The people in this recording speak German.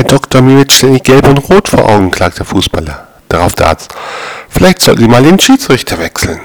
Herr Dr. mir wird ständig gelb und rot vor Augen, klagt der Fußballer. Darauf der Arzt. Vielleicht sollten Sie mal den Schiedsrichter wechseln.